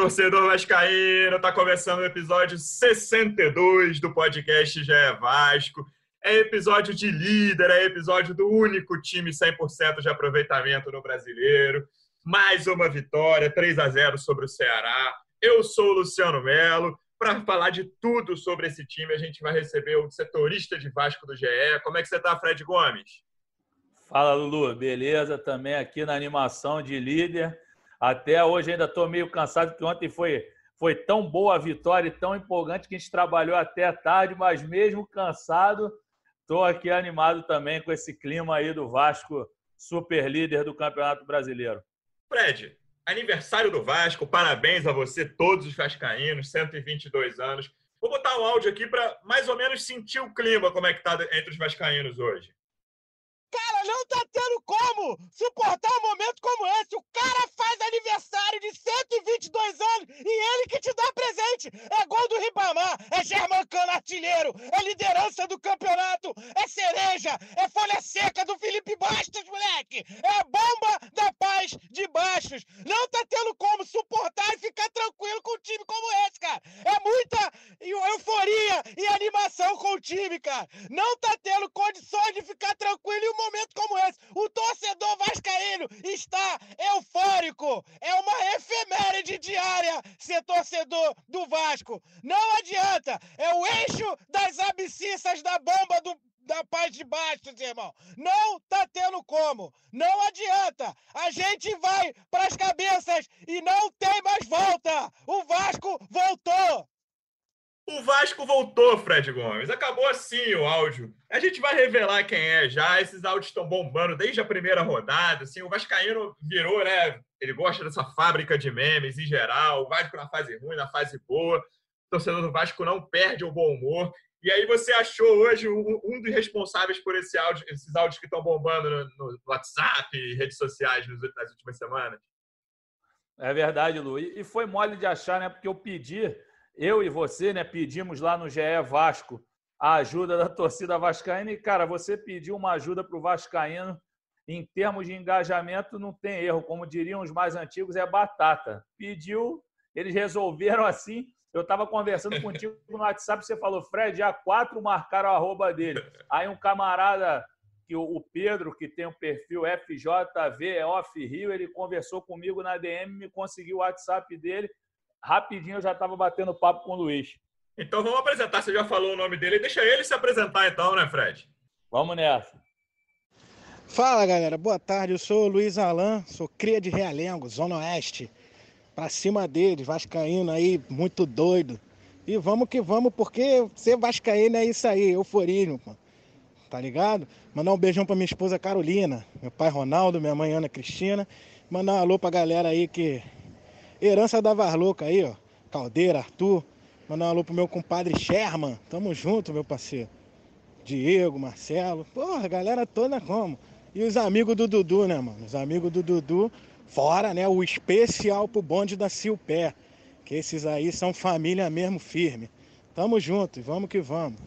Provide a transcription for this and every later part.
Torcedor vascaíno! Tá começando o episódio 62 do podcast é Vasco. É episódio de líder, é episódio do único time 100% de aproveitamento no Brasileiro. Mais uma vitória, 3 a 0 sobre o Ceará. Eu sou o Luciano Melo. Para falar de tudo sobre esse time, a gente vai receber o setorista de Vasco do GE. Como é que você tá, Fred Gomes? Fala, Lulu. Beleza? Também aqui na animação de líder. Até hoje ainda estou meio cansado, porque ontem foi, foi tão boa a vitória e tão empolgante que a gente trabalhou até tarde, mas mesmo cansado, estou aqui animado também com esse clima aí do Vasco, super líder do Campeonato Brasileiro. Fred, aniversário do Vasco, parabéns a você, todos os vascaínos, 122 anos. Vou botar um áudio aqui para mais ou menos sentir o clima, como é que está entre os vascaínos hoje. Não tá tendo como suportar um momento como esse. O cara faz aniversário de 122 anos e ele que te dá presente. É gol do Ribamar, é Germancano artilheiro, é liderança do campeonato, é cereja, é folha seca do Felipe Bastos, moleque. É bomba da paz de baixos. Não tá tendo como suportar e ficar tranquilo com um time como esse, cara. É muita euforia e animação com o time, cara. Não tá tendo condições de ficar tranquilo em um momento como esse. O torcedor vascaíno está eufórico. É uma efeméride diária ser torcedor do Vasco. Não adianta. É o eixo das abscissas da bomba do, da paz de baixo, irmão. Não tá tendo como. Não adianta. A gente vai pras cabeças e não tem mais volta. O Vasco voltou. O Vasco voltou, Fred Gomes. Acabou assim o áudio. A gente vai revelar quem é já. Esses áudios estão bombando desde a primeira rodada. Assim, o Vascaíno virou, né? Ele gosta dessa fábrica de memes em geral. O Vasco na fase ruim, na fase boa. O torcedor do Vasco não perde o bom humor. E aí você achou hoje um, dos responsáveis por esse áudio, esses áudios que estão bombando no, WhatsApp e redes sociais nas últimas semanas? É verdade, Lu. E foi mole de achar, né? Porque eu pedi eu e você, né, pedimos lá no GE Vasco a ajuda da torcida vascaína e, cara, você pediu uma ajuda para o vascaíno em termos de engajamento não tem erro, como diriam os mais antigos, é batata. Pediu, eles resolveram assim. Eu estava conversando contigo no WhatsApp, você falou, Fred, a quatro marcaram a arroba dele. Aí um camarada, que o Pedro, que tem o um perfil FJV, é Off Rio, ele conversou comigo na DM, me conseguiu o WhatsApp dele rapidinho eu já estava batendo papo com o Luiz. Então vamos apresentar, você já falou o nome dele, deixa ele se apresentar então, né, Fred? Vamos nessa. Fala galera, boa tarde, eu sou o Luiz Alan, sou cria de Realengo, Zona Oeste. Pra cima deles, Vascaíno aí, muito doido. E vamos que vamos, porque ser Vascaíno é isso aí, euforismo, pô. Tá ligado? Mandar um beijão pra minha esposa Carolina, meu pai Ronaldo, minha mãe Ana Cristina. Mandar um alô pra galera aí que Herança da Varlouca aí, ó. Caldeira, Arthur. Mandar um alô pro meu compadre Sherman. Tamo junto, meu parceiro. Diego, Marcelo. Porra, galera toda como? E os amigos do Dudu, né, mano? Os amigos do Dudu, fora, né? O especial pro bonde da Silpé. Que esses aí são família mesmo firme. Tamo junto e vamos que vamos.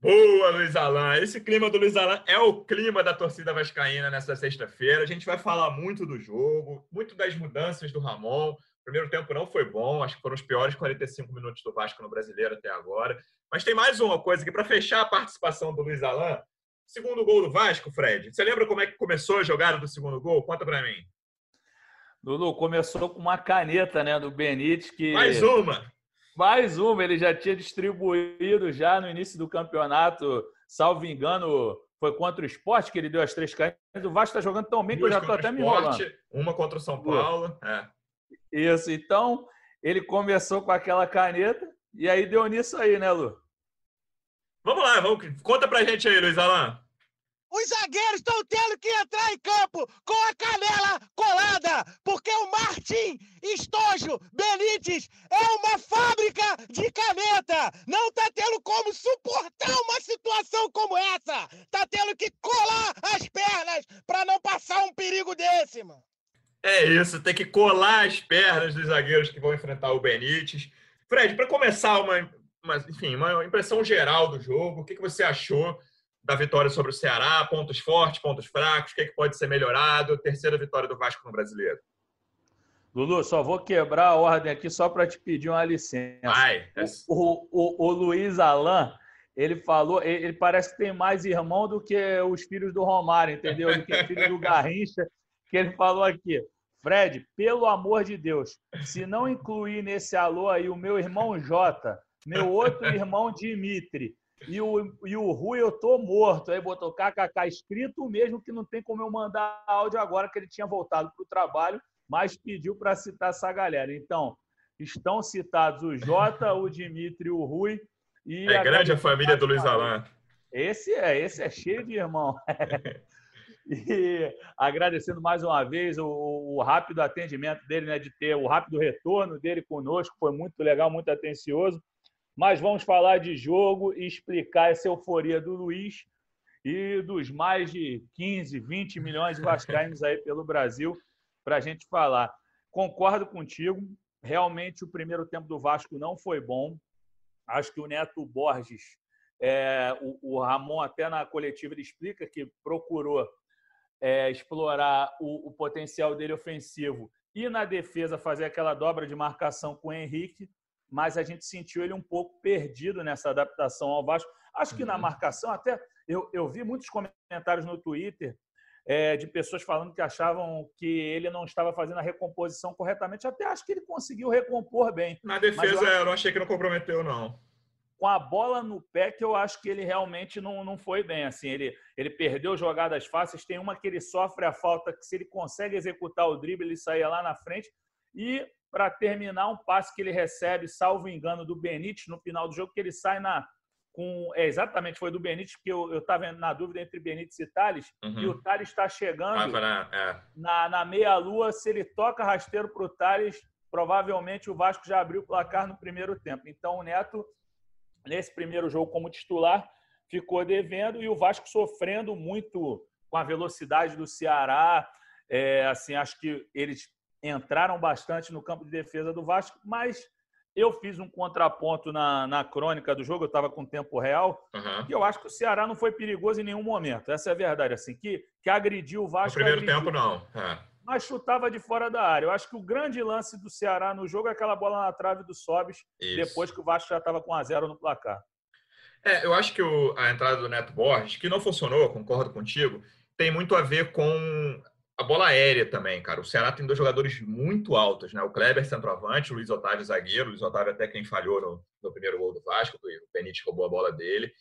Boa, Luiz Alan. Esse clima do Luiz Alan é o clima da torcida vascaína nessa sexta-feira. A gente vai falar muito do jogo, muito das mudanças do Ramon. O primeiro tempo não foi bom, acho que foram os piores 45 minutos do Vasco no Brasileiro até agora. Mas tem mais uma coisa aqui para fechar a participação do Luiz Alan. Segundo gol do Vasco, Fred. Você lembra como é que começou a jogada do segundo gol? Conta para mim. Lulu, começou com uma caneta, né, do Benítez que Mais uma. Mais uma, ele já tinha distribuído já no início do campeonato, salvo engano, foi contra o esporte que ele deu as três canetas. O Vasco está jogando tão bem Duas que eu já estou até me enrolando. Uma contra o São Paulo. É. Isso, então ele começou com aquela caneta e aí deu nisso aí, né, Lu? Vamos lá, vamos... conta pra gente aí, Luiz Alan. Os zagueiros estão tendo que entrar em campo com a canela colada, porque o Martim Estojo Benítez é uma fábrica de caneta. Não tá tendo como suportar uma situação como essa. Tá tendo que colar as pernas para não passar um perigo desse, mano. É isso, tem que colar as pernas dos zagueiros que vão enfrentar o Benítez. Fred, para começar uma, uma, enfim, uma impressão geral do jogo, o que, que você achou da vitória sobre o Ceará? Pontos fortes, pontos fracos, o que, que pode ser melhorado? Terceira vitória do Vasco no Brasileiro. Lulu, só vou quebrar a ordem aqui só para te pedir uma licença. Vai. O, o, o, Luiz Alain, ele falou, ele, parece que tem mais irmão do que os filhos do Romário, entendeu? Do que o filho do Garrincha, que ele falou aqui. Fred, pelo amor de Deus, se não incluir nesse alô aí o meu irmão Jota, meu outro irmão Dimitri e o, e o Rui, eu tô morto. Aí botou KKK escrito mesmo que não tem como eu mandar áudio agora que ele tinha voltado para o trabalho mas pediu para citar essa galera. Então, estão citados o Jota, o Dimitri, o Rui e. É grande a família do Luiz Alain. Esse é, esse é cheio de irmão. e agradecendo mais uma vez o, o, rápido atendimento dele, né, de ter o rápido retorno dele conosco, foi muito legal, muito atencioso. Mas vamos falar de jogo e explicar essa euforia do Luiz e dos mais de 15, 20 milhões de vascaínos aí pelo Brasil para a gente falar. Concordo contigo, realmente o primeiro tempo do Vasco não foi bom. Acho que o Neto Borges, é, o, o, Ramon até na coletiva ele explica que procurou é, explorar o, o, potencial dele ofensivo e na defesa fazer aquela dobra de marcação com o Henrique, mas a gente sentiu ele um pouco perdido nessa adaptação ao Vasco. Acho que na uhum. marcação, até eu, eu vi muitos comentários no Twitter é, de pessoas falando que achavam que ele não estava fazendo a recomposição corretamente. Até acho que ele conseguiu recompor bem. Na defesa, eu, eu não achei que não comprometeu, não. Com a bola no pé, que eu acho que ele realmente não, não foi bem. Assim, ele, ele perdeu jogadas fáceis. Tem uma que ele sofre a falta, que se ele consegue executar o drible, ele saía lá na frente. E para terminar, um passe que ele recebe, salvo engano, do Benítez no final do jogo, que ele sai na, com. É, exatamente, foi do Benítez, porque eu estava na dúvida entre Benítez e Thales, uhum. e o Thales está chegando ah, é. na, na meia-lua. Se ele toca rasteiro para o Thales, provavelmente o Vasco já abriu o placar no primeiro tempo. Então o Neto, nesse primeiro jogo como titular, ficou devendo e o Vasco sofrendo muito com a velocidade do Ceará. É, assim, acho que eles entraram bastante no campo de defesa do Vasco, mas eu fiz um contraponto na, na crônica do jogo, eu estava com tempo real, uhum. e eu acho que o Ceará não foi perigoso em nenhum momento. Essa é a verdade, assim, que, que agrediu o Vasco. No primeiro agrediu, tempo, não. É. Mas chutava de fora da área. Eu acho que o grande lance do Ceará no jogo é aquela bola na trave do Sobes, depois que o Vasco já estava com a zero no placar. É, eu acho que o, a entrada do Neto Borges, que não funcionou, concordo contigo, tem muito a ver com a bola aérea também, cara. O Ceará tem dois jogadores muito altos, né? O Kleber, centroavante, o Luiz Otávio, zagueiro. O Luiz Otávio até quem falhou no, no primeiro gol do Vasco, o Benítez roubou a bola dele.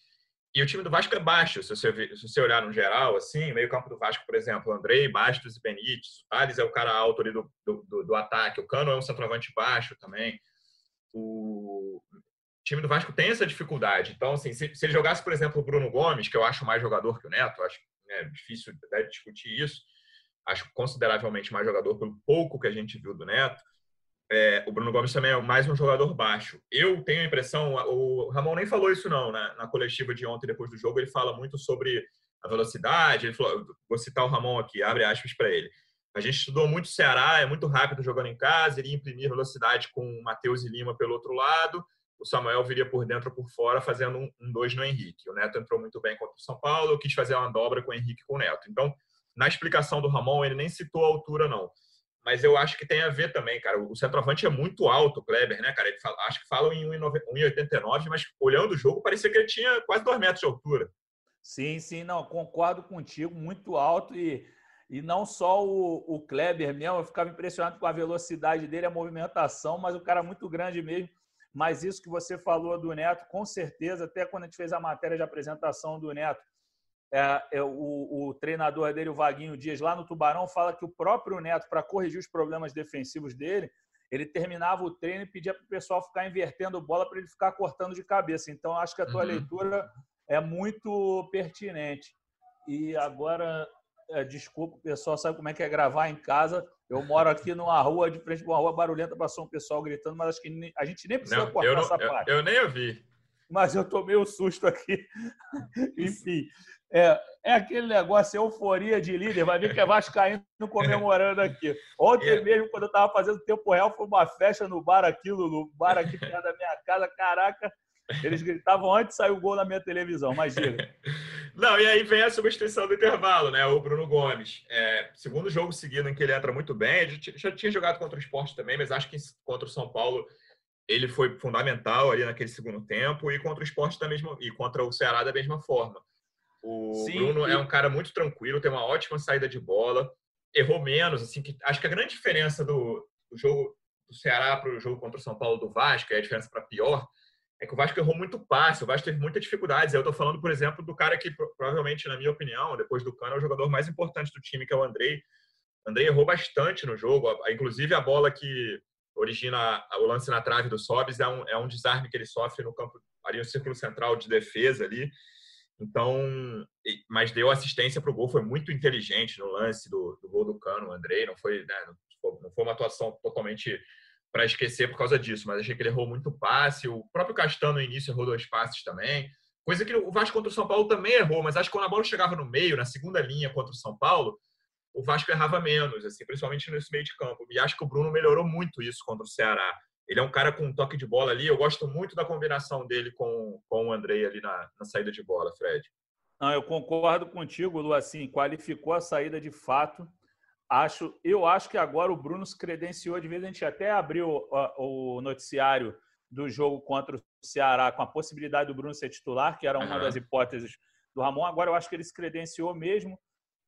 E o time do Vasco é baixo, se você, se você olhar no geral, assim, meio campo do Vasco, por exemplo, Andrei, Bastos e Benítez. O Thales é o cara alto ali do, do, do ataque. O Cano é um centroavante baixo também. O time do Vasco tem essa dificuldade. Então, assim, se, se ele jogasse, por exemplo, o Bruno Gomes, que eu acho mais jogador que o Neto, acho é difícil até discutir isso, acho consideravelmente mais jogador pelo pouco que a gente viu do Neto. É, o Bruno Gomes também é mais um jogador baixo. Eu tenho a impressão, o Ramon nem falou isso não, né? na coletiva de ontem, depois do jogo, ele fala muito sobre a velocidade. Ele falou, vou citar o Ramon aqui, abre aspas para ele. A gente estudou muito o Ceará, é muito rápido jogando em casa, iria imprimir velocidade com o Matheus e Lima pelo outro lado, o Samuel viria por dentro ou por fora, fazendo um, um dois no Henrique. O Neto entrou muito bem contra o São Paulo, eu quis fazer uma dobra com o Henrique e com o Neto. Então, na explicação do Ramon, ele nem citou a altura, não. Mas eu acho que tem a ver também, cara. O centroavante é muito alto, o Kleber, né, cara? Ele fala, acho que falam em 1,89, mas olhando o jogo, parecia que ele tinha quase 2 metros de altura. Sim, sim, não, concordo contigo, muito alto e, e não só o, o Kleber mesmo, eu ficava impressionado com a velocidade dele, a movimentação, mas o cara é muito grande mesmo. Mas isso que você falou do Neto, com certeza, até quando a gente fez a matéria de apresentação do Neto, é, é, o, o, treinador dele, o Vaguinho Dias, lá no Tubarão, fala que o próprio Neto, para corrigir os problemas defensivos dele, ele terminava o treino e pedia para o pessoal ficar invertendo bola para ele ficar cortando de cabeça. Então, acho que a tua uhum. leitura é muito pertinente. E agora, é, desculpa, o pessoal sabe como é que é gravar em casa. Eu moro aqui numa rua, de frente de uma rua barulhenta, passou um pessoal gritando, mas acho que a gente nem precisa não, cortar eu não, essa eu, parte. Eu nem ouvi. Mas eu tomei o um susto aqui. Enfim, é, é aquele negócio, euforia de líder. Vai ver que é Vascaíno comemorando aqui. Ontem é. mesmo, quando eu estava fazendo tempo real, foi uma festa no bar aqui, no bar aqui perto da minha casa. Caraca, eles gritavam antes de sair o gol na minha televisão, diga. Não, e aí vem a substituição do intervalo, né? O Bruno Gomes. É, segundo jogo seguido em que ele entra muito bem, já tinha jogado contra o esporte também, mas acho que contra o São Paulo ele foi fundamental ali naquele segundo tempo e contra o esporte da mesma e contra o Ceará da mesma forma. O Sim, Bruno e... é um cara muito tranquilo, tem uma ótima saída de bola, errou menos, assim, que acho que a grande diferença do, do jogo do Ceará para o jogo contra o São Paulo do Vasco, é a diferença para pior, é que o Vasco errou muito passe, o Vasco teve muitas dificuldades. Eu estou falando, por exemplo, do cara que provavelmente, na minha opinião, depois do Cano, é o jogador mais importante do time, que é o Andrei. O Andrei errou bastante no jogo, inclusive a bola que origina o lance na trave do Sobis é um, é um desarme que ele sofre no campo, ali no círculo central de defesa ali. Então, mas deu assistência para o gol, foi muito inteligente no lance do, do gol do Cano, o Andrei. Não foi, né, não foi uma atuação totalmente para esquecer por causa disso, mas achei que ele errou muito passe. O próprio Castan no início errou dois passes também. Coisa que o Vasco contra o São Paulo também errou, mas acho que quando a bola chegava no meio, na segunda linha contra o São Paulo, o Vasco errava menos, assim, principalmente nesse meio de campo. E acho que o Bruno melhorou muito isso contra o Ceará. Ele é um cara com um toque de bola ali. Eu gosto muito da combinação dele com, com o Andrei ali na, na saída de bola, Fred. Não, eu concordo contigo, Lu. Assim, qualificou a saída de fato. Acho, eu acho que agora o Bruno se credenciou de vez. A gente até abriu o, o noticiário do jogo contra o Ceará com a possibilidade do Bruno ser titular, que era uma uhum. das hipóteses do Ramon. Agora eu acho que ele se credenciou mesmo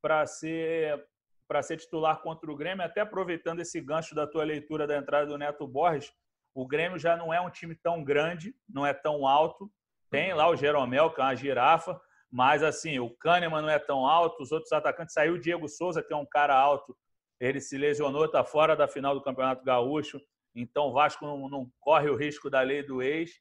para ser para ser titular contra o Grêmio, até aproveitando esse gancho da tua leitura da entrada do Neto Borges, o Grêmio já não é um time tão grande, não é tão alto. Tem lá o Jeromel, que é uma girafa, mas, assim, o Kahneman não é tão alto, os outros atacantes. Saiu o Diego Souza, que é um cara alto, ele se lesionou, está fora da final do Campeonato Gaúcho. Então, o Vasco não, não corre o risco da lei do ex.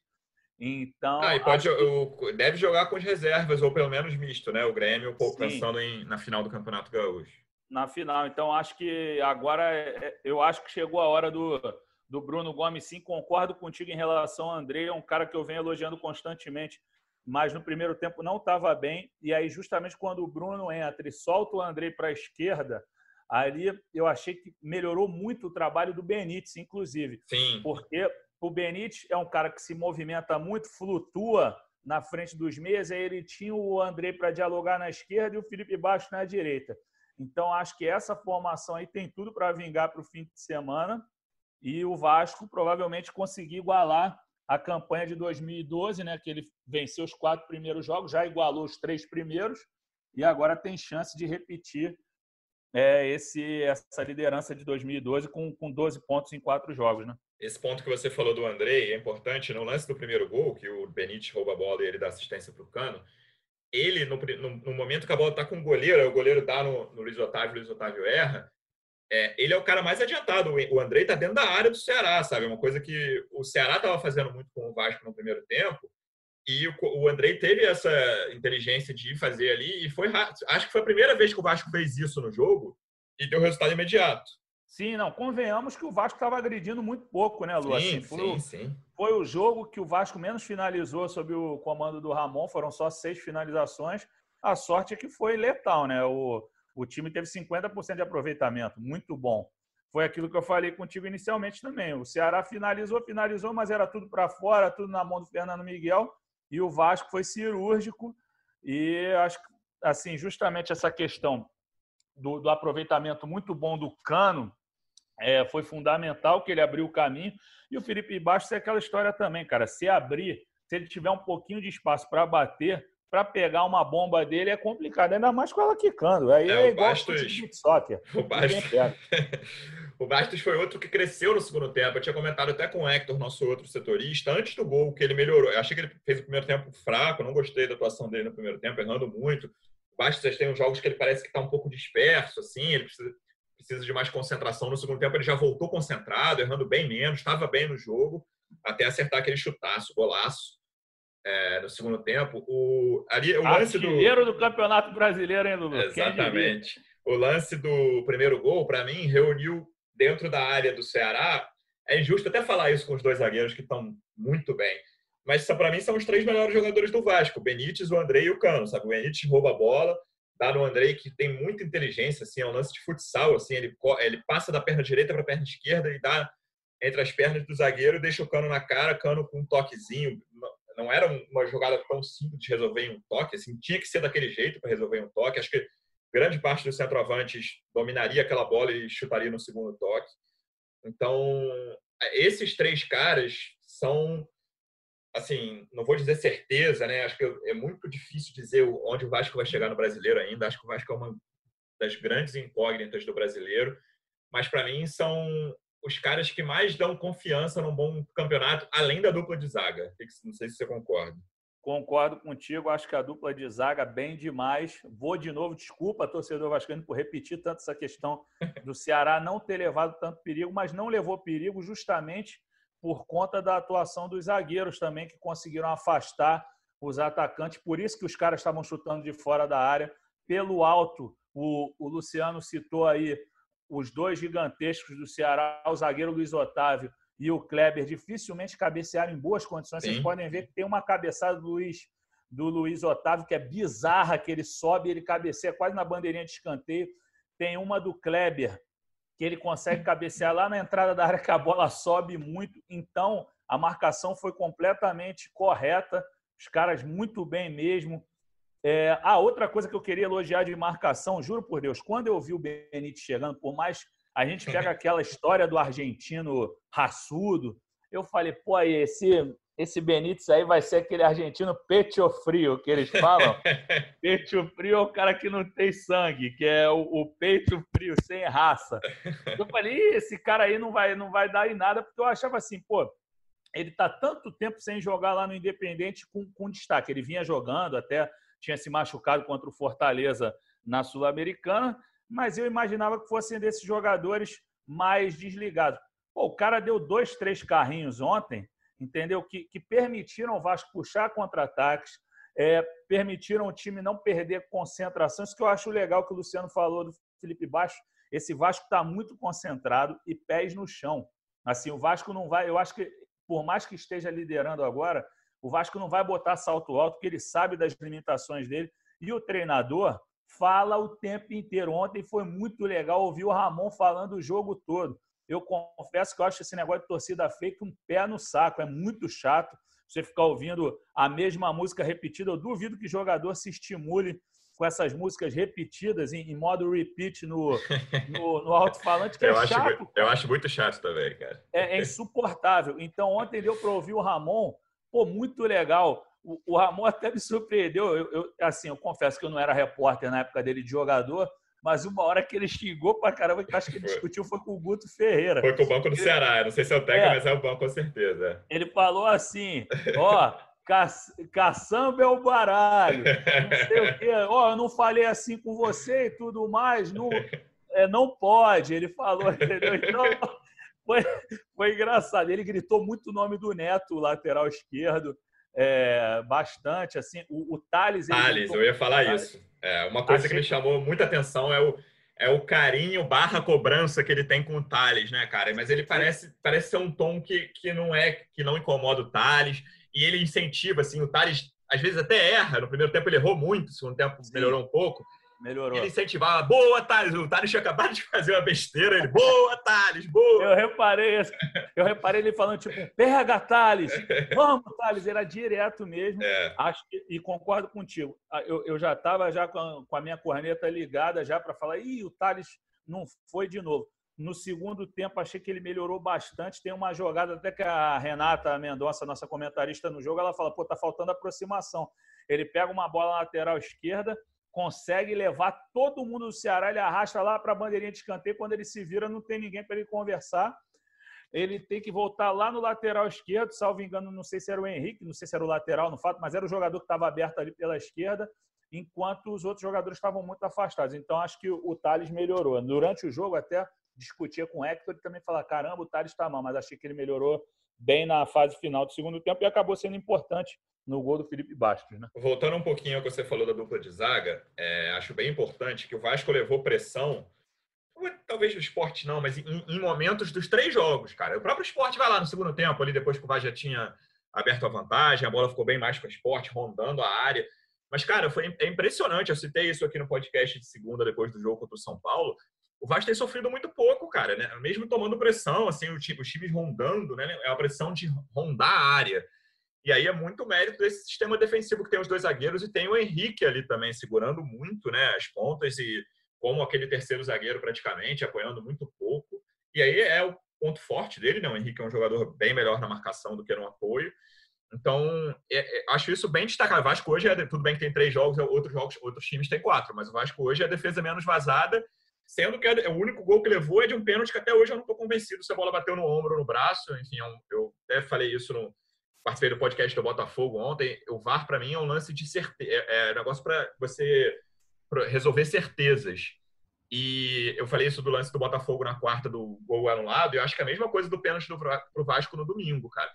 Então. Ah, pode, que... deve jogar com as reservas, ou pelo menos misto, né? O Grêmio, pouco pensando em, na final do Campeonato Gaúcho. Na final. Então, acho que agora é, é, eu acho que chegou a hora do, do Bruno Gomes, sim. Concordo contigo em relação ao André, é um cara que eu venho elogiando constantemente mas no primeiro tempo não estava bem. E aí, justamente quando o Bruno entra e solta o Andrei para a esquerda, ali eu achei que melhorou muito o trabalho do Benítez, inclusive. Sim. Porque o Benítez é um cara que se movimenta muito, flutua na frente dos meias, aí ele tinha o Andrei para dialogar na esquerda e o Felipe Baixo na direita. Então, acho que essa formação aí tem tudo para vingar para o fim de semana e o Vasco provavelmente conseguir igualar a campanha de 2012, né, que ele venceu os quatro primeiros jogos, já igualou os três primeiros e agora tem chance de repetir é, esse, essa liderança de 2012 com, com 12 pontos em quatro jogos. Né? Esse ponto que você falou do Andrei é importante. No lance do primeiro gol, que o Benítez rouba a bola e ele dá assistência para o Cano, ele, no, no, no, momento que a bola está com o goleiro, o goleiro dá no, no Luiz Otávio, o Luiz Otávio erra, é, ele é o cara mais adiantado. O Andrei está dentro da área do Ceará, sabe? Uma coisa que o Ceará estava fazendo muito com o Vasco no primeiro tempo. E o, o Andrei teve essa inteligência de fazer ali e foi acho que foi a primeira vez que o Vasco fez isso no jogo e deu resultado imediato. Sim, não, convenhamos que o Vasco estava agredindo muito pouco, né, Lu? Sim, assim, foi, sim, sim. Foi o jogo que o Vasco menos finalizou sob o comando do Ramon, foram só seis finalizações. A sorte é que foi letal, né? O, o time teve 50% de aproveitamento, muito bom. Foi aquilo que eu falei contigo inicialmente também. O Ceará finalizou, finalizou, mas era tudo para fora, tudo na mão do Fernando Miguel. E o Vasco foi cirúrgico. E acho que, assim, justamente essa questão do, do aproveitamento muito bom do Cano é, foi fundamental, que ele abriu o caminho. E o Felipe Bastos é aquela história também, cara. Se abrir, se ele tiver um pouquinho de espaço para bater, para pegar uma bomba dele é complicado, ainda mais com ela quicando. Aí é, é igual Bastos, de soccer. O Bastos, o Bastos foi outro que cresceu no segundo tempo. Eu tinha comentado até com o Hector, nosso outro setorista, antes do gol, que ele melhorou. Eu achei que ele fez o primeiro tempo fraco, não gostei da atuação dele no primeiro tempo, errando muito. O Bastos tem uns jogos que ele parece que está um pouco disperso, assim, ele precisa, precisa de mais concentração. No segundo tempo ele já voltou concentrado, errando bem menos, estava bem no jogo, até acertar aquele chutaço, golaço é, no segundo tempo. O, ali, o lance do... do Campeonato Brasileiro, hein, Lulu? Exatamente. o lance do primeiro gol, para mim, reuniu dentro da área do Ceará. É injusto até falar isso com os dois zagueiros que estão muito bem. Mas para mim são os três melhores jogadores do Vasco: o Benítez, o André e o Cano. Sabe? O Benítez rouba a bola, dá no André que tem muita inteligência, assim, é um lance de futsal, assim, ele, ele passa da perna direita para a perna esquerda e dá entre as pernas do zagueiro, deixa o Cano na cara, Cano com um toquezinho. Não era uma jogada tão simples de resolver em um toque, assim, tinha que ser daquele jeito para resolver em um toque. Acho que grande parte dos centroavantes dominaria aquela bola e chutaria no segundo toque. Então, esses três caras são assim, não vou dizer certeza, né? Acho que é muito difícil dizer onde o Vasco vai chegar no brasileiro ainda. Acho que o Vasco é uma das grandes incógnitas do brasileiro. Mas para mim são os caras que mais dão confiança num bom campeonato, além da dupla de zaga. Não sei se você concorda. Concordo contigo, acho que a dupla de zaga bem demais. Vou de novo, desculpa, torcedor vascaíno, por repetir tanto essa questão do Ceará não ter levado tanto perigo, mas não levou perigo justamente por conta da atuação dos zagueiros também, que conseguiram afastar os atacantes. Por isso que os caras estavam chutando de fora da área. Pelo alto, o, o Luciano citou aí os dois gigantescos do Ceará, o zagueiro Luiz Otávio e o Kleber, dificilmente cabecearam em boas condições. Sim. Vocês podem ver que tem uma cabeçada do Luiz, do Luiz Otávio que é bizarra, que ele sobe, ele cabeceia quase na bandeirinha de escanteio. Tem uma do Kleber, que ele consegue cabecear lá na entrada da área que a bola sobe muito. Então, a marcação foi completamente correta. Os caras muito bem mesmo. É, a outra coisa que eu queria elogiar de marcação, juro por Deus, quando eu vi o Benítez chegando, por mais a gente pega aquela história do argentino raçudo, eu falei, pô, aí, esse esse Benítez aí vai ser aquele argentino pecho frio que eles falam. pecho frio é o cara que não tem sangue, que é o, o peito frio, sem raça. Eu falei, esse cara aí não vai, não vai dar em nada, porque eu achava assim, pô, ele tá tanto tempo sem jogar lá no Independente com, com destaque. Ele vinha jogando, até tinha se machucado contra o Fortaleza na Sul-Americana, mas eu imaginava que fossem desses jogadores mais desligados. Pô, o cara deu dois, três carrinhos ontem entendeu? Que, que permitiram o Vasco puxar contra-ataques, é, permitiram o time não perder concentração. Isso que eu acho legal que o Luciano falou do Felipe Baixo. Esse Vasco está muito concentrado e pés no chão. Assim, o Vasco não vai. Eu acho que, por mais que esteja liderando agora, o Vasco não vai botar salto alto, porque ele sabe das limitações dele. E o treinador fala o tempo inteiro. Ontem foi muito legal ouvir o Ramon falando o jogo todo eu confesso que eu acho esse negócio de torcida fake um pé no saco. É muito chato você ficar ouvindo a mesma música repetida. Eu duvido que jogador se estimule com essas músicas repetidas em, em modo repeat no, no, no alto-falante, que é eu chato. Acho, eu acho muito chato também, cara. É, é insuportável. Então, ontem deu para ouvir o Ramon, pô, muito legal. O, o Ramon até me surpreendeu. Eu, eu, assim, eu confesso que eu não era repórter na época dele de jogador, mas uma hora que ele xingou pra caramba, que acho que ele discutiu foi com o Guto Ferreira. Foi com o Banco do Ceará, não sei se é o técnico, é, mas é o banco com certeza. Ele falou assim, ó, ca, caçamba é o baralho, não sei o quê, ó, eu não falei assim com você e tudo mais, não, é, não pode, ele falou, entendeu? Então, foi, foi engraçado, ele gritou muito o nome do Neto, lateral esquerdo, é, bastante, assim, o, o Thales... Thales, eu ia falar isso. É, uma coisa Achei... que me chamou muita atenção é o, é o carinho barra cobrança que ele tem com o Thales, né, cara? Mas ele parece, parece ser um tom que, que não é, que não incomoda o Thales, e ele incentiva, assim, o Thales às vezes até erra. No primeiro tempo ele errou muito, no segundo tempo Sim. melhorou um pouco. Melhorou. Ele incentivava, boa, Thales. O Thales tinha acabado de fazer uma besteira. Ele, boa, Thales, boa. Eu reparei, eu reparei ele falando, tipo, pega, Thales. Vamos, Thales. Era direto mesmo. É. Acho e concordo contigo. Ah, eu, eu já estava já com a, com a, minha corneta ligada já para falar, ih, o Thales não foi de novo. No segundo tempo, achei que ele melhorou bastante. Tem uma jogada até que a Renata Mendonça, nossa comentarista no jogo, ela fala, pô, tá faltando aproximação. Ele pega uma bola lateral esquerda, consegue levar todo mundo do Ceará, ele arrasta lá para a bandeirinha de escanteio, quando ele se vira não tem ninguém para ele conversar, ele tem que voltar lá no lateral esquerdo, salvo engano, não sei se era o Henrique, não sei se era o lateral no fato, mas era o jogador que estava aberto ali pela esquerda, enquanto os outros jogadores estavam muito afastados. Então, acho que o Thales melhorou. Durante o jogo, até discutia com o Hector, ele também falava, caramba, o Thales está mal, mas achei que ele melhorou bem na fase final do segundo tempo e acabou sendo importante no gol do Felipe Bastos. Né? Voltando um pouquinho ao que você falou da dupla de zaga, é, acho bem importante que o Vasco levou pressão, talvez no esporte não, mas em, em, momentos dos três jogos, cara. O próprio esporte vai lá no segundo tempo, ali depois que o Vasco já tinha aberto a vantagem, a bola ficou bem mais com o esporte, rondando a área. Mas, cara, foi é impressionante. Eu citei isso aqui no podcast de segunda, depois do jogo contra o São Paulo. O Vasco tem sofrido muito pouco, cara, né? Mesmo tomando pressão, assim, os times rondando, né? É a pressão de rondar a área. E aí é muito mérito desse sistema defensivo que tem os dois zagueiros e tem o Henrique ali também segurando muito, né, as pontas e como aquele terceiro zagueiro praticamente, apoiando muito pouco. E aí é o ponto forte dele, né? O Henrique é um jogador bem melhor na marcação do que no apoio. Então, é, é, acho isso bem destacado. O Vasco hoje é tudo bem que tem três jogos, outros jogos, outros times têm quatro, mas o Vasco hoje é a defesa menos vazada, sendo que é, o único gol que levou é de um pênalti que até hoje eu não estou convencido se a bola bateu no ombro ou no braço. Enfim, é eu até falei isso no, participei do podcast do Botafogo ontem. O VAR, para mim, é um lance de certeza. É, é negócio para você resolver certezas. E eu falei isso do lance do Botafogo na quarta do gol anulado, e eu acho que é a mesma coisa do pênalti do, pro Vasco no domingo, cara.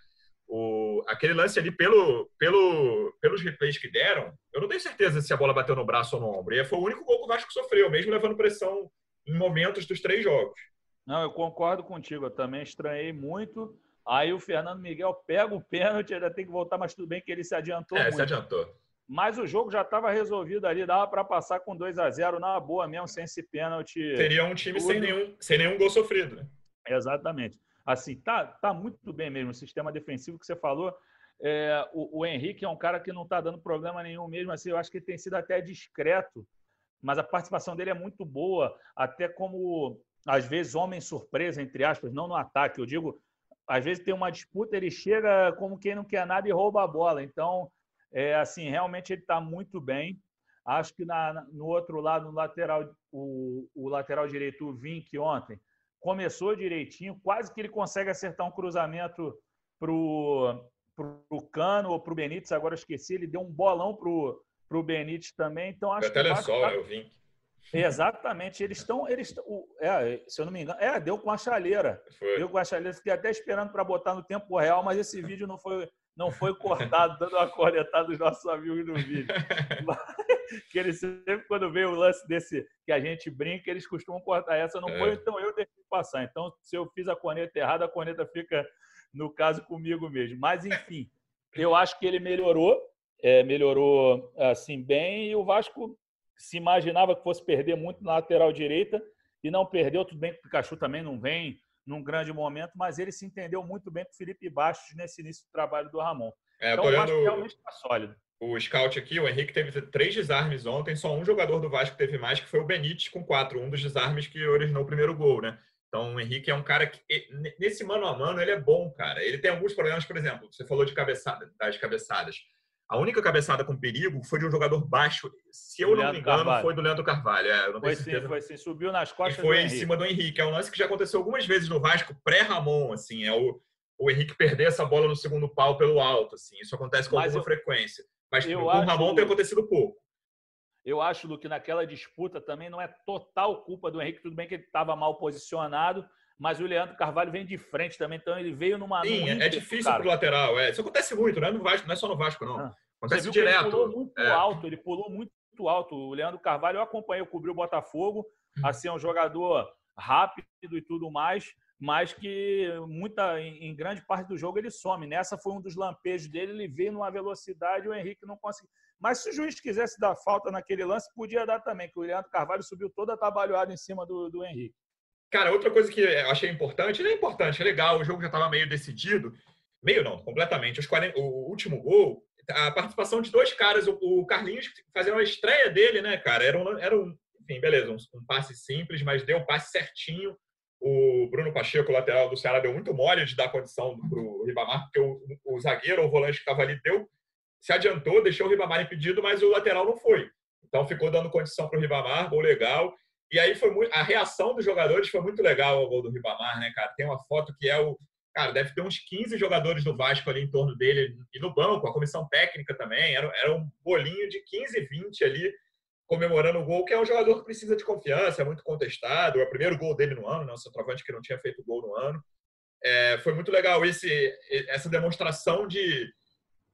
O, aquele lance ali, pelo, pelo, pelos replays que deram, eu não tenho certeza se a bola bateu no braço ou no ombro. E foi o único gol que o Vasco sofreu, mesmo levando pressão em momentos dos três jogos. Não, eu concordo contigo. Eu também estranhei muito. Aí o Fernando Miguel pega o pênalti, ainda tem que voltar, mas tudo bem que ele se adiantou. É, muito. se adiantou. Mas o jogo já estava resolvido ali, dava para passar com 2 a 0 na boa mesmo, sem esse pênalti. Seria um time sem nenhum, sem nenhum gol sofrido, né? Exatamente. Assim, tá, tá muito bem mesmo o sistema defensivo que você falou. É, o, o, Henrique é um cara que não está dando problema nenhum mesmo. Assim, eu acho que ele tem sido até discreto, mas a participação dele é muito boa, até como, às vezes, homem surpresa, entre aspas, não no ataque. Eu digo, às vezes tem uma disputa, ele chega como quem não quer nada e rouba a bola. Então, é, assim, realmente ele está muito bem. Acho que na, no outro lado, no lateral, o, o lateral direito, o Vink, ontem, começou direitinho, quase que ele consegue acertar um cruzamento para o Cano ou para o Benítez, agora esqueci, ele deu um bolão para o Benítez também. Então, acho Foi que. Até só, tá... eu vim. Exatamente, eles estão. Eles, é, se eu não me engano, é, deu com a chaleira. Foi. Deu com a chaleira. Fiquei até esperando para botar no tempo real, mas esse vídeo não foi, não foi cortado, dando uma cornetada dos nossos amigos no vídeo. que eles sempre, quando vê o lance desse que a gente brinca, eles costumam cortar essa, não é. foi, então eu deixei passar. Então, se eu fiz a corneta errada, a corneta fica, no caso, comigo mesmo. Mas, enfim, eu acho que ele melhorou, é, melhorou assim bem, e o Vasco se imaginava que fosse perder muito na lateral direita e não perdeu. Tudo bem que o Pikachu também não vem num grande momento, mas ele se entendeu muito bem com o Felipe Bastos nesse início do trabalho do Ramon. É, então, o Vasco realmente está sólido. O scout aqui, o Henrique teve três desarmes ontem, só um jogador do Vasco teve mais, que foi o Benítez com quatro, um dos desarmes que originou o primeiro gol, né? Então, o Henrique é um cara que, nesse mano a mano, ele é bom, cara. Ele tem alguns problemas, por exemplo, você falou de cabeçada, das cabeçadas. A única cabeçada com perigo foi de um jogador baixo. Se eu não me engano, Carvalho. foi do Leandro Carvalho. É, foi sim, foi sim. Subiu nas costas e foi em cima do Henrique. É um lance que já aconteceu algumas vezes no Vasco, pré-Ramon, assim. É o, o Henrique perder essa bola no segundo pau pelo alto, assim. Isso acontece com Mas alguma eu, frequência. Mas com o Ramon tem acontecido pouco. Eu acho, Lu, que naquela disputa também não é total culpa do Henrique. Tudo bem que ele estava mal posicionado, mas o Leandro Carvalho vem de frente também, então ele veio numa. Sim, é difícil para o lateral. É. Isso acontece muito, né? No Vasco, não é só no Vasco, não. Ah. Acontece direto. Ele pulou muito é. alto, ele pulou muito alto. O Leandro Carvalho, eu acompanhei, eu cobri o Botafogo. Hum. Assim, é um jogador rápido e tudo mais, mas que muita, em grande parte do jogo ele some. Nessa foi um dos lampejos dele, ele veio numa velocidade o Henrique não conseguiu. Mas se o juiz quisesse dar falta naquele lance, podia dar também, que o Leandro Carvalho subiu toda atabalhoada em cima do, do Henrique. Cara, outra coisa que eu achei importante, não é importante, é legal, o jogo já estava meio decidido, meio não, completamente. Os 40, o último gol, a participação de dois caras, o, Carlinhos fazendo a estreia dele, né, cara? Era um, era um enfim, beleza, um, um passe simples, mas deu o um passe certinho. O Bruno Pacheco, lateral do Ceará, deu muito mole de dar condição para o Ribamar, porque o, o zagueiro, o volante que estava ali, deu, se adiantou, deixou o Ribamar impedido, mas o lateral não foi. Então ficou dando condição para o Ribamar, gol legal. E aí foi muito, a reação dos jogadores foi muito legal ao gol do Ribamar, né, cara? Tem uma foto que é o. Cara, deve ter uns 15 jogadores do Vasco ali em torno dele e no banco, a comissão técnica também. Era, era um bolinho de 15, 20 ali comemorando o gol, que é um jogador que precisa de confiança, é muito contestado. É o primeiro gol dele no ano, né? O centroavante que não tinha feito gol no ano. é, foi muito legal esse, essa demonstração de,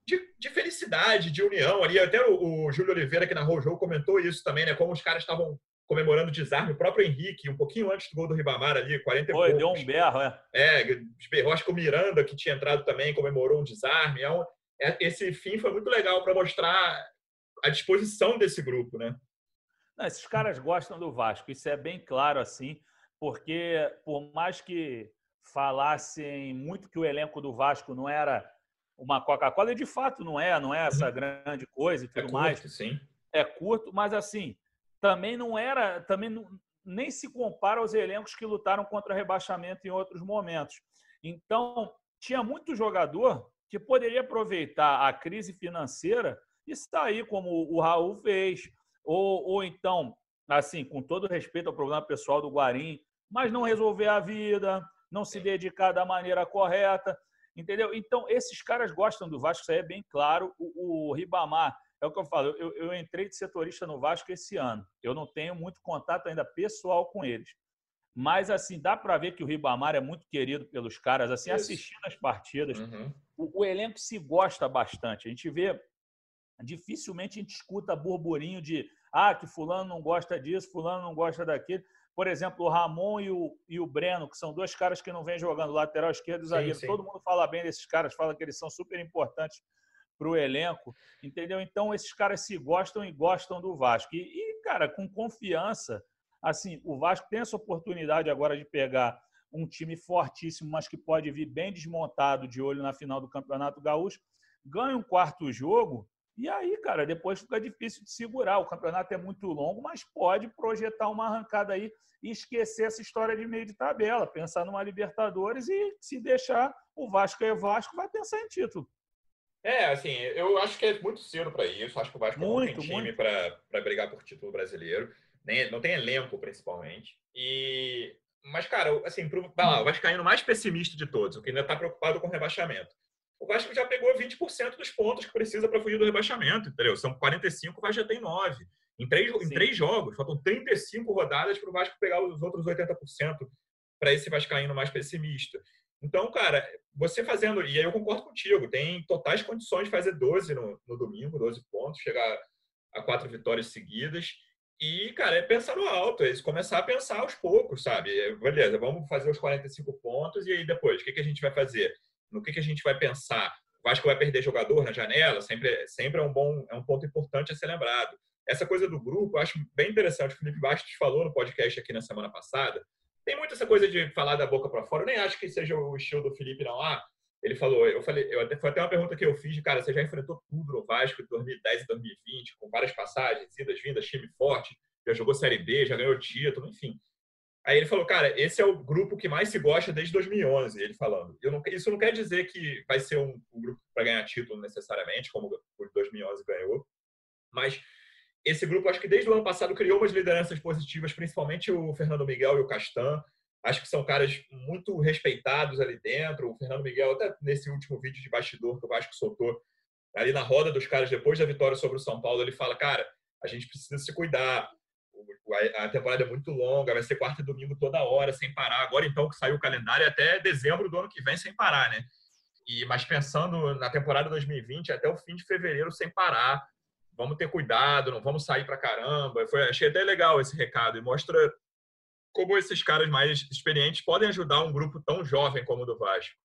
de, de, felicidade, de união ali. Até o, o Júlio Oliveira, que narrou o jogo, comentou isso também, né? Como os caras estavam comemorando o desarme, o próprio Henrique, um pouquinho antes do gol do Ribamar ali, 40 Foi, deu um berro, é. É, berrou, acho que o Miranda, que tinha entrado também, comemorou um desarme. É um, é, esse fim foi muito legal para mostrar a disposição desse grupo, né? Não, esses caras gostam do Vasco, isso é bem claro assim, porque por mais que falassem muito que o elenco do Vasco não era uma Coca-Cola, e de fato não é, não é essa uhum. grande coisa e é tudo é curto, mais. Sim. É curto, mas assim, também não era, também não, nem se compara aos elencos que lutaram contra rebaixamento em outros momentos. Então, tinha muito jogador que poderia aproveitar a crise financeira e sair como o Raul fez, ou, ou então, assim, com todo respeito ao problema pessoal do Guarim, mas não resolver a vida, não se dedicar da maneira correta, entendeu? Então, esses caras gostam do Vasco, isso aí é bem claro. O, o Ribamar é o que eu falo, eu, eu entrei de setorista no Vasco esse ano. Eu não tenho muito contato ainda pessoal com eles. Mas, assim, dá para ver que o Ribamar é muito querido pelos caras, assim, Isso. assistindo as partidas. Uhum. O, o, elenco se gosta bastante. A gente vê, dificilmente a gente escuta burburinho de ah, que fulano não gosta disso, fulano não gosta daquilo. Por exemplo, o Ramon e o, e o Breno, que são dois caras que não vêm jogando lateral esquerdo e zagueiro. Todo mundo fala bem desses caras, fala que eles são super importantes para o elenco, entendeu? Então, esses caras se gostam e gostam do Vasco. E, e, cara, com confiança, assim, o Vasco tem essa oportunidade agora de pegar um time fortíssimo, mas que pode vir bem desmontado de olho na final do Campeonato Gaúcho, ganha um quarto jogo, e aí, cara, depois fica difícil de segurar. O campeonato é muito longo, mas pode projetar uma arrancada aí e esquecer essa história de meio de tabela, pensar numa Libertadores e se deixar o Vasco é Vasco, vai pensar em título. É, assim, eu acho que é muito cedo para isso. Acho que o Vasco muito, não tem time para brigar por título brasileiro. Nem, não tem elenco, principalmente. E, mas, cara, assim, pro, lá, o Vascaíno mais pessimista de todos, o que ainda está preocupado com o rebaixamento. O Vasco já pegou 20% dos pontos que precisa para fugir do rebaixamento, entendeu? São 45, o Vasco já tem 9. Em três, em três jogos, faltam 35 rodadas para o Vasco pegar os outros 80% para esse Vascaíno mais pessimista. Então, cara, você fazendo, e aí eu concordo contigo, tem totais condições de fazer 12 no, no domingo, 12 pontos, chegar a quatro vitórias seguidas. E, cara, é pensar no alto, é começar a pensar aos poucos, sabe? É, beleza, vamos fazer os 45 pontos e aí depois, o que, que a gente vai fazer? No que, que a gente vai pensar? O Vasco vai perder jogador na janela? Sempre, sempre é um bom, é um ponto importante a ser lembrado. Essa coisa do grupo, eu acho bem interessante. O Felipe Bastos falou no podcast aqui na semana passada tem muito essa coisa de falar da boca para fora. Eu nem acho que seja o estilo do Felipe, não. Ah, ele falou, eu falei, eu até, foi até uma pergunta que eu fiz, cara, você já enfrentou tudo no Vasco de 2010 e 2020, com várias passagens, idas, vindas, time forte, já jogou Série B, já ganhou título, enfim. Aí ele falou, cara, esse é o grupo que mais se gosta desde 2011, ele falando. Não, isso não quer dizer que vai ser um, um grupo para ganhar título necessariamente, como o de 2011 ganhou, mas esse grupo, acho que desde o ano passado, criou umas lideranças positivas, principalmente o Fernando Miguel e o Castan. Acho que são caras muito respeitados ali dentro. O Fernando Miguel, até nesse último vídeo de bastidor que o Vasco soltou, ali na roda dos caras, depois da vitória sobre o São Paulo, ele fala: Cara, a gente precisa se cuidar. A temporada é muito longa, vai ser quarta e domingo toda hora, sem parar. Agora, então, que saiu o calendário, é até dezembro do ano que vem, sem parar, né? E, mas pensando na temporada 2020, até o fim de fevereiro, sem parar vamos ter cuidado, não vamos sair para caramba. Foi, achei até legal esse recado e mostra como esses caras mais experientes podem ajudar um grupo tão jovem como o do Vasco.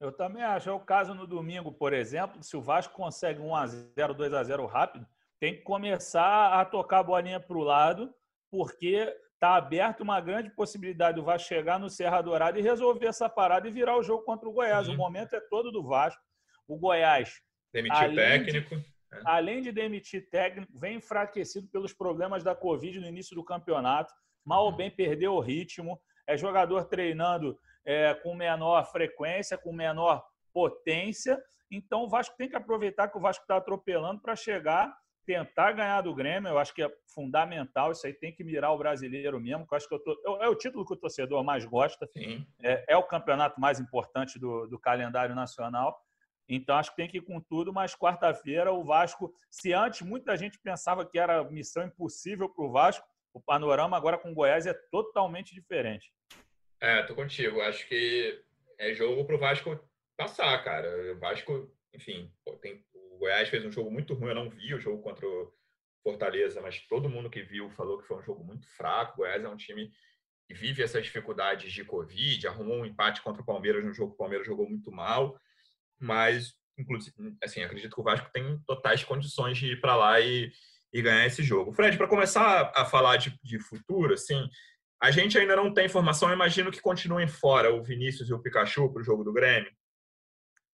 Eu também acho. É o caso no domingo, por exemplo, se o Vasco consegue 1 a 0 2 a 0 rápido, tem que começar a tocar a bolinha para o lado, porque está aberta uma grande possibilidade do Vasco chegar no Serra Dourada e resolver essa parada e virar o jogo contra o Goiás. Uhum. O momento é todo do Vasco. O Goiás. Demitiu o técnico. De. Além de demitir técnico, vem enfraquecido pelos problemas da Covid no início do campeonato. Mal ou uhum. bem perdeu o ritmo. É jogador treinando é, com menor frequência, com menor potência. Então o Vasco tem que aproveitar que o Vasco está atropelando para chegar, tentar ganhar do Grêmio. Eu acho que é fundamental. Isso aí tem que mirar o brasileiro mesmo. eu acho que eu tô, é o título que o torcedor mais gosta. É, é, o campeonato mais importante do, do calendário nacional. Então, acho que tem que ir com tudo, mas quarta-feira o Vasco, se antes muita gente pensava que era missão impossível para o Vasco, o panorama agora com o Goiás é totalmente diferente. É, tô contigo. Acho que é jogo pro Vasco passar, cara. O Vasco, enfim, tem, o Goiás fez um jogo muito ruim, eu não vi o jogo contra o Fortaleza, mas todo mundo que viu falou que foi um jogo muito fraco. O Goiás é um time que vive essas dificuldades de Covid, arrumou um empate contra o Palmeiras no jogo, o Palmeiras jogou muito mal, mas, inclusive, assim, acredito que o Vasco tem totais condições de ir para lá e, e ganhar esse jogo. Fred, para começar a falar de, de futuro, assim, a gente ainda não tem informação, eu imagino que continuem fora o Vinícius e o Pikachu para o jogo do Grêmio.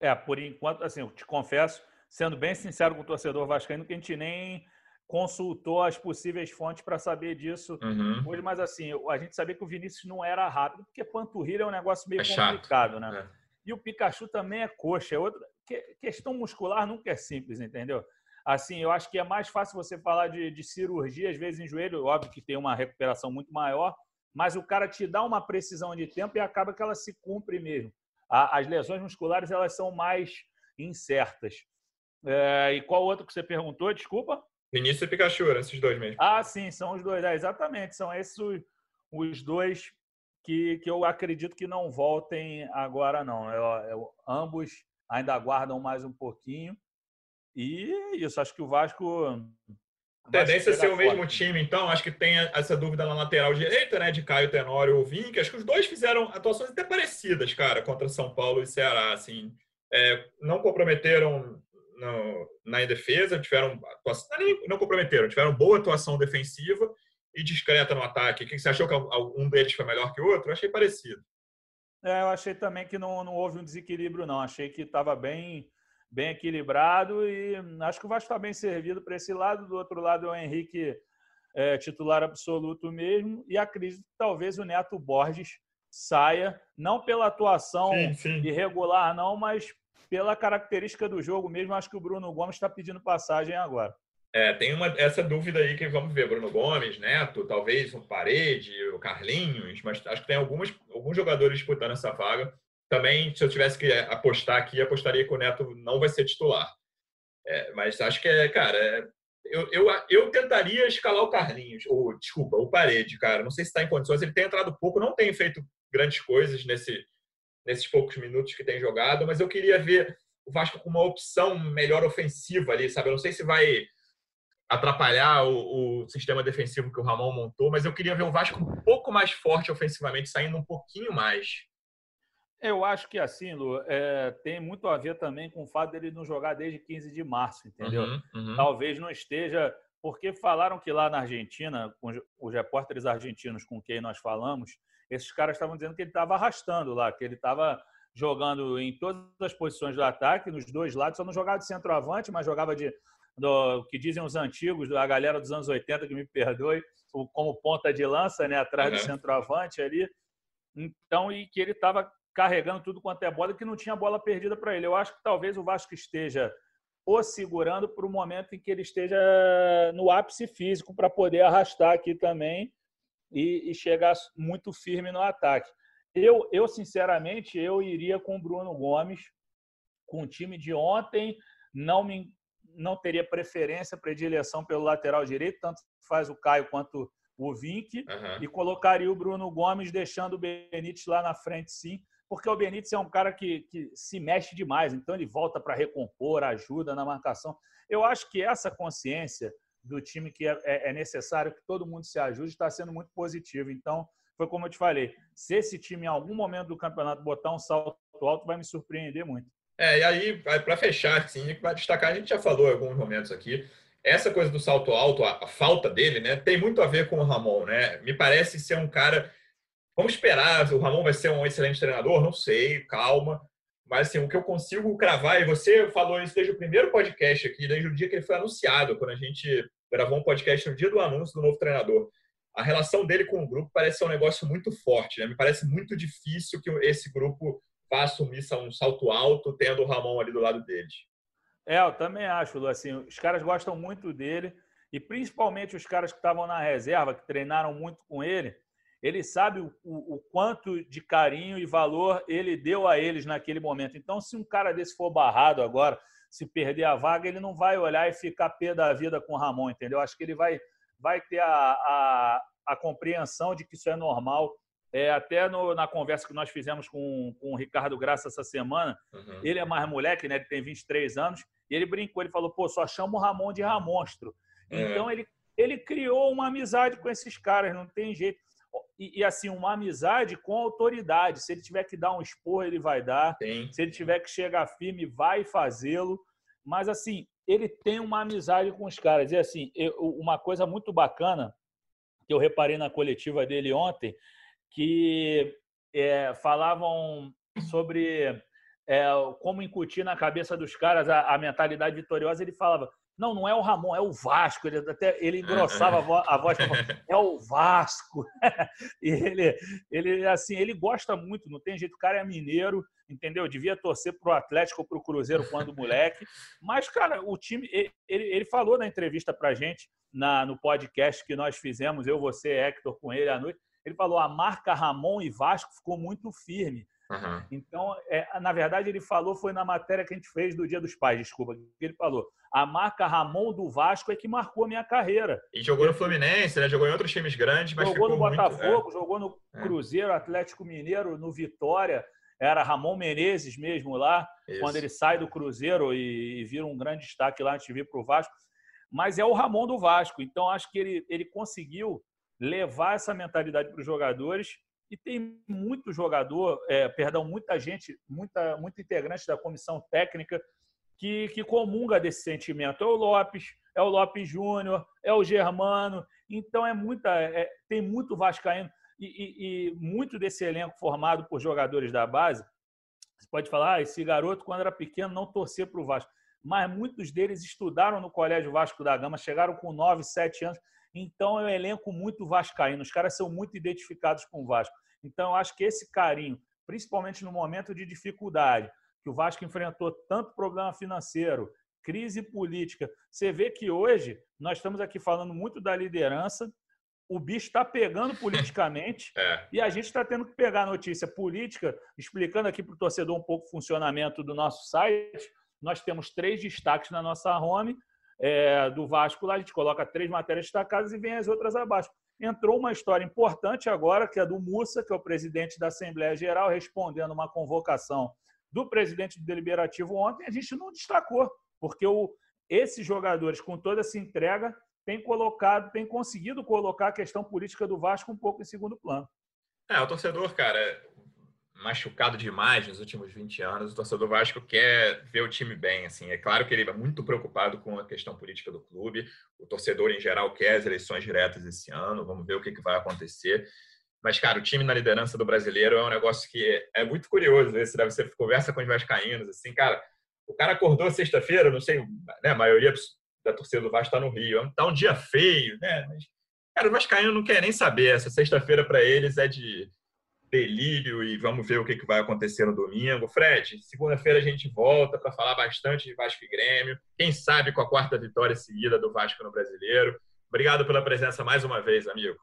É, por enquanto, assim, eu te confesso, sendo bem sincero com o torcedor vascaíno, que a gente nem consultou as possíveis fontes para saber disso uhum. hoje, mas assim, a gente sabia que o Vinícius não era rápido, porque panturrilha é um negócio meio é complicado, chato. né? É. E o Pikachu também é coxa, é outra que, questão muscular nunca é simples, entendeu? Assim, eu acho que é mais fácil você falar de, de cirurgia, às vezes em joelho, óbvio que tem uma recuperação muito maior, mas o cara te dá uma precisão de tempo e acaba que ela se cumpre mesmo. A, as lesões musculares elas são mais incertas. É, e qual outro que você perguntou? Desculpa. Vinícius e Pikachu, esses dois mesmo. Ah, sim, são os dois. É, exatamente, são esses os dois que, que eu acredito que não voltem agora, não. Eu, eu, ambos ainda aguardam mais um pouquinho. E isso, acho que o Vasco. Tendência a ser o mesmo time, então. Acho que tem essa dúvida na lateral direita, né? De Caio Tenório ou Vink. Acho que os dois fizeram atuações até parecidas, cara, contra São Paulo e Ceará. Assim, é, não comprometeram no, na defesa, tiveram atuação, não comprometeram, tiveram boa atuação defensiva e discreta no ataque. O que você achou que um deles foi melhor que o outro? Eu achei parecido. É, eu achei também que não, não houve um desequilíbrio, não. Achei que estava bem, bem equilibrado e acho que o Vasco está bem servido para esse lado. Do outro lado é o Henrique é, titular absoluto mesmo. E acredito que talvez o Neto Borges saia, não pela atuação sim, sim. irregular, não, mas pela característica do jogo mesmo, acho que o Bruno Gomes está pedindo passagem agora. É, tem uma, essa dúvida aí que vamos ver. Bruno Gomes, Neto, talvez um Parede, o Carlinhos, mas acho que tem algumas, alguns jogadores disputando essa vaga. Também, se eu tivesse que apostar aqui, apostaria que o Neto não vai ser titular. É, mas acho que é, cara, é, eu, eu, eu tentaria escalar o Carlinhos, ou desculpa, o Parede, cara. Não sei se está em condições. Ele tem entrado pouco, não tem feito grandes coisas nesse, nesses poucos minutos que tem jogado, mas eu queria ver o Vasco com uma opção melhor ofensiva ali, sabe? Eu não sei se vai atrapalhar o, o, sistema defensivo que o Ramon montou, mas eu queria ver o Vasco um pouco mais forte ofensivamente, saindo um pouquinho mais. Eu acho que assim, Lu, é, tem muito a ver também com o fato dele não jogar desde 15 de março, entendeu? Uhum, uhum. Talvez não esteja. Porque falaram que lá na Argentina, com os repórteres argentinos com quem nós falamos, esses caras estavam dizendo que ele estava arrastando lá, que ele estava jogando em todas as posições do ataque, nos dois lados, só não jogava de centroavante, mas jogava de do que dizem os antigos, a galera dos anos 80, que me perdoe, como ponta de lança, né, atrás do centroavante ali. Então, e que ele estava carregando tudo quanto é bola, que não tinha bola perdida para ele. Eu acho que talvez o Vasco esteja o segurando para o momento em que ele esteja no ápice físico para poder arrastar aqui também e, e chegar muito firme no ataque. Eu, eu, sinceramente, eu iria com o Bruno Gomes, com o time de ontem, não me não teria preferência, predileção pelo lateral direito, tanto faz o Caio quanto o Vink, uhum. e colocaria o Bruno Gomes, deixando o Benítez lá na frente, sim, porque o Benítez é um cara que, que se mexe demais, então ele volta para recompor, ajuda na marcação. Eu acho que essa consciência do time que é, é, é, necessário que todo mundo se ajude está sendo muito positivo. Então, foi como eu te falei, se esse time em algum momento do campeonato botar um salto alto, vai me surpreender muito. É, e aí, para fechar, assim, vai destacar, a gente já falou em alguns momentos aqui, essa coisa do salto alto, a, a, falta dele, né, tem muito a ver com o Ramon, né? Me parece ser um cara. Vamos esperar, o Ramon vai ser um excelente treinador? Não sei, calma. Mas assim, o que eu consigo cravar, e você falou isso desde o primeiro podcast aqui, desde o dia que ele foi anunciado, quando a gente gravou um podcast no dia do anúncio do novo treinador. A relação dele com o grupo parece ser um negócio muito forte, né? Me parece muito difícil que esse grupo vá assumir um salto alto, tendo o Ramon ali do lado deles. É, eu também acho, Lu. Assim, os caras gostam muito dele, e principalmente os caras que estavam na reserva, que treinaram muito com ele, ele sabe o, o, o, quanto de carinho e valor ele deu a eles naquele momento. Então, se um cara desse for barrado agora, se perder a vaga, ele não vai olhar e ficar pé da vida com o Ramon, entendeu? Acho que ele vai, vai ter a, a, a compreensão de que isso é normal é, até no, na conversa que nós fizemos com, com o Ricardo Graça essa semana, uhum. ele é mais moleque, né? Ele tem 23 anos, e ele brincou, ele falou, pô, só chama o Ramon de Ramonstro. É. Então ele, ele criou uma amizade com esses caras, não tem jeito. E, e, assim, uma amizade com autoridade. Se ele tiver que dar um expor, ele vai dar. Sim. Se ele tiver que chegar firme, vai fazê-lo. Mas assim, ele tem uma amizade com os caras. E assim, eu, uma coisa muito bacana que eu reparei na coletiva dele ontem que é, falavam sobre é, como incutir na cabeça dos caras a, a, mentalidade vitoriosa. Ele falava: não, não é o Ramon, é o Vasco. Ele até ele engrossava a voz, a voz é o Vasco. e ele, ele assim, ele gosta muito. Não tem jeito. O cara é mineiro, entendeu? Devia torcer para o Atlético ou para o Cruzeiro quando moleque. Mas, cara, o time. Ele, ele falou na entrevista para gente na, no podcast que nós fizemos, eu, você, Hector, com ele à noite ele falou a marca Ramon e Vasco ficou muito firme. Uhum. Então, é, na verdade, ele falou, foi na matéria que a gente fez do Dia dos Pais, desculpa, ele falou. A marca Ramon do Vasco é que marcou a minha carreira. E jogou no Fluminense, né? Jogou em outros times grandes, mas Jogou no Botafogo, muito, é. jogou no é. Cruzeiro, Atlético Mineiro, no Vitória. Era Ramon Menezes mesmo lá, Isso. quando ele sai do Cruzeiro e, e vira um grande destaque lá antes de vir para o Vasco. Mas é o Ramon do Vasco. Então, acho que ele, ele conseguiu levar essa mentalidade para os jogadores. E tem muito jogador, é, perdão, muita gente, muita, muito integrante da comissão técnica que, que comunga desse sentimento. É o Lopes, é o Lopes Júnior, é o Germano. Então é muita, é, tem muito vascaíno e, e, e, muito desse elenco formado por jogadores da base. Você pode falar, ah, esse garoto quando era pequeno não torcia para o Vasco, mas muitos deles estudaram no Colégio Vasco da Gama, chegaram com 9, 7 anos então é um elenco muito vascaíno. Os caras são muito identificados com o Vasco. Então eu acho que esse carinho, principalmente no momento de dificuldade, que o Vasco enfrentou tanto problema financeiro, crise política. Você vê que hoje nós estamos aqui falando muito da liderança, o bicho está pegando politicamente é. e a gente está tendo que pegar a notícia política, explicando aqui para o torcedor um pouco o funcionamento do nosso site. Nós temos três destaques na nossa home é, do Vasco lá, a gente coloca três matérias destacadas e vem as outras abaixo. Entrou uma história importante agora, que é do Mussa, que é o presidente da Assembleia Geral, respondendo uma convocação do presidente do Deliberativo ontem, a gente não destacou, porque o, esses jogadores, com toda essa entrega, têm colocado, têm conseguido colocar a questão política do Vasco um pouco em segundo plano. É, o torcedor, cara, machucado demais nos últimos 20 anos. O torcedor Vasco quer ver o time bem. Assim, é claro que ele é muito preocupado com a questão política do clube. O torcedor em geral quer as eleições diretas esse ano. Vamos ver o que, que vai acontecer. Mas, cara, o time na liderança do brasileiro é um negócio que é muito curioso. Esse deve ser conversa com os vascaínos. Assim, cara, o cara acordou sexta-feira, não sei, né, a maioria da torcida do Vasco está no Rio. Tá um dia feio, né? Mas, cara, o vascaíno não quer nem saber. Essa sexta-feira para eles é de delírio e vamos ver o que, vai acontecer no domingo. Fred, segunda-feira a gente volta para falar bastante de Vasco e Grêmio. Quem sabe com a quarta vitória seguida do Vasco no Brasileiro. Obrigado pela presença mais uma vez, amigo.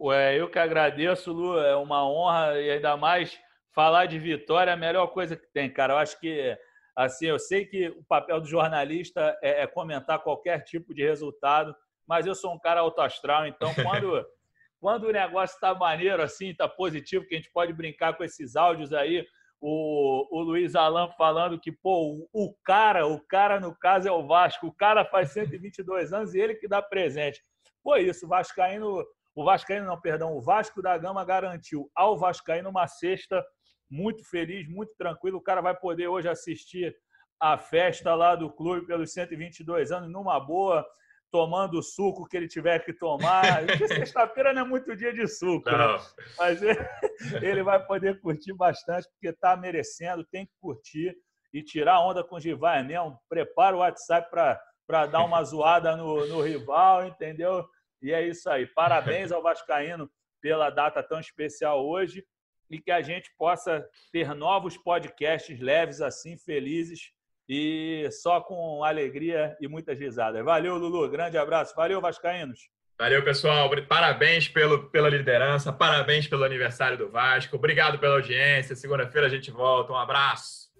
Ué, eu que agradeço, Lu. É uma honra e ainda mais falar de vitória é a melhor coisa que tem, cara. Eu acho que, assim, eu sei que o papel do jornalista é, é comentar qualquer tipo de resultado, mas eu sou um cara autoastral, então quando quando o negócio está maneiro, assim, está positivo, que a gente pode brincar com esses áudios aí, o, o Luiz Alan falando que, pô, o cara, o cara no caso é o Vasco, o cara faz 122 anos e ele que dá presente. Foi isso, o Vascaíno, o Vascaíno não, perdão, o Vasco da Gama garantiu ao Vascaíno uma sexta muito feliz, muito tranquilo. O cara vai poder hoje assistir a festa lá do clube pelos 122 anos numa boa tomando o suco que ele tiver que tomar. Sexta-feira não é muito dia de suco, né? mas ele, ele, vai poder curtir bastante, porque está merecendo, tem que curtir e tirar onda com o Givai mesmo. Prepara o WhatsApp para dar uma zoada no, no rival, entendeu? E é isso aí. Parabéns ao Vascaíno pela data tão especial hoje e que a gente possa ter novos podcasts leves assim, felizes, e só com alegria e muitas risadas. Valeu, Lulu. Grande abraço. Valeu, Vascaínos. Valeu, pessoal. Parabéns pelo, pela liderança, parabéns pelo aniversário do Vasco. Obrigado pela audiência. Segunda-feira a gente volta. Um abraço.